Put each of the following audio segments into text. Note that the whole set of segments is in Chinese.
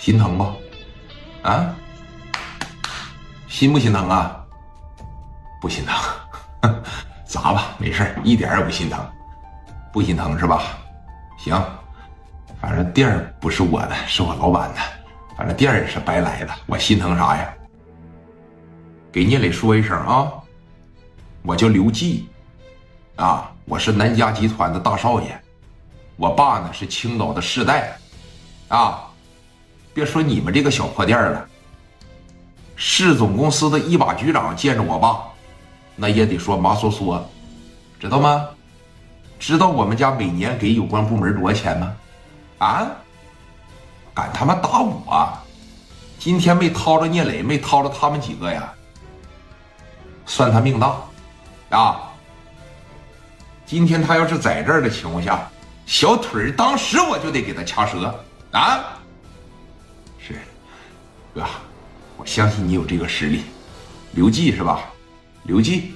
心疼不？啊？心不心疼啊？不心疼，砸吧，没事一点也不心疼，不心疼是吧？行，反正店儿不是我的，是我老板的，反正店儿也是白来的，我心疼啥呀？给聂磊说一声啊，我叫刘季，啊，我是南家集团的大少爷，我爸呢是青岛的世代，啊，别说你们这个小破店了。市总公司的一把局长见着我爸，那也得说麻嗦嗦，知道吗？知道我们家每年给有关部门多少钱吗？啊？敢他妈打我！今天没掏着聂磊，没掏着他们几个呀，算他命大啊！今天他要是在这儿的情况下，小腿儿当时我就得给他掐折啊！哥。我相信你有这个实力，刘季是吧？刘季，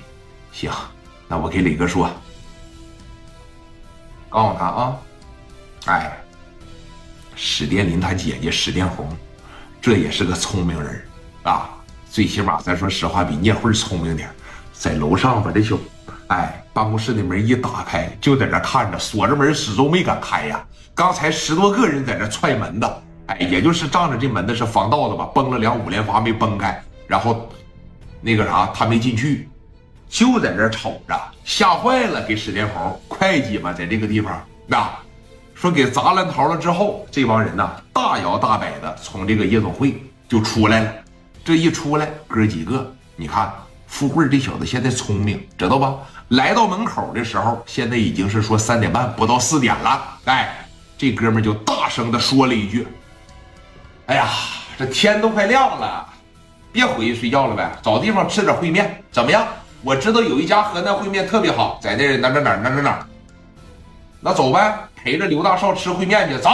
行，那我给磊哥说，告诉他啊，哎，史殿林他姐姐史殿红，这也是个聪明人啊，最起码咱说实话比聂慧聪明点在楼上把这小，哎，办公室的门一打开，就在这看着，锁着门始终没敢开呀。刚才十多个人在这踹门的。哎，也就是仗着这门子是防盗的吧，崩了两五连发没崩开，然后那个啥他没进去，就在这瞅着，吓坏了，给史殿红会计嘛，在这个地方那说给砸烂桃了之后，这帮人呐大摇大摆的从这个夜总会就出来了，这一出来哥几个，你看富贵这小子现在聪明，知道吧？来到门口的时候，现在已经是说三点半不到四点了，哎，这哥们就大声的说了一句。哎呀，这天都快亮了，别回去睡觉了呗，找地方吃点烩面，怎么样？我知道有一家河南烩面特别好，在那哪哪哪哪哪哪，那走呗，陪着刘大少吃烩面去，走。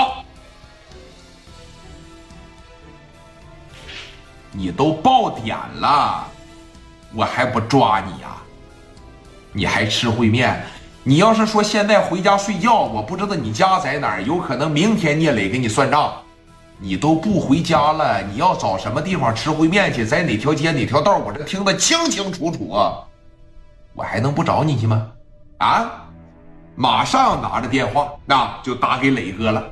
你都爆点了，我还不抓你呀？你还吃烩面？你要是说现在回家睡觉，我不知道你家在哪儿，有可能明天聂磊给你算账。你都不回家了，你要找什么地方吃烩面去？在哪条街哪条道？我这听得清清楚楚啊！我还能不找你去吗？啊！马上拿着电话，那就打给磊哥了。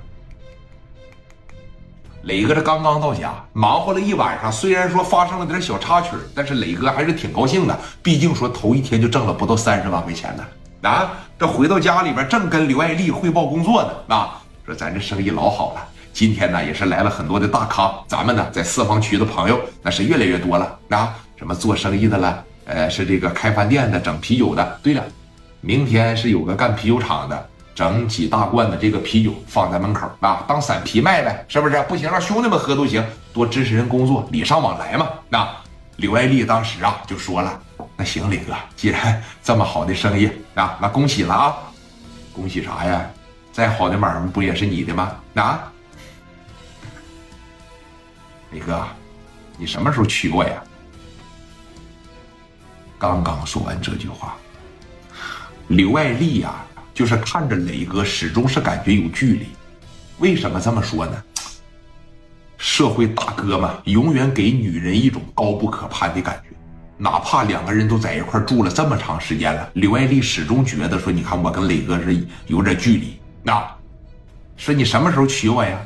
磊哥这刚刚到家，忙活了一晚上，虽然说发生了点小插曲，但是磊哥还是挺高兴的。毕竟说头一天就挣了不到三十万块钱呢。啊！这回到家里边，正跟刘爱丽汇报工作呢。啊，说咱这生意老好了。今天呢，也是来了很多的大咖，咱们呢在四方区的朋友那是越来越多了啊，什么做生意的了，呃，是这个开饭店的，整啤酒的。对了，明天是有个干啤酒厂的，整几大罐的这个啤酒放在门口啊，当散啤卖呗，是不是？不行，让兄弟们喝都行，多支持人工作，礼尚往来嘛。那刘爱丽当时啊就说了，那行，李哥，既然这么好的生意啊，那恭喜了啊，恭喜啥呀？再好的买卖不也是你的吗？啊？磊哥，你什么时候娶我呀？刚刚说完这句话，刘爱丽呀，就是看着磊哥，始终是感觉有距离。为什么这么说呢？社会大哥嘛，永远给女人一种高不可攀的感觉。哪怕两个人都在一块住了这么长时间了，刘爱丽始终觉得说：“你看我跟磊哥是有点距离。”那说你什么时候娶我呀？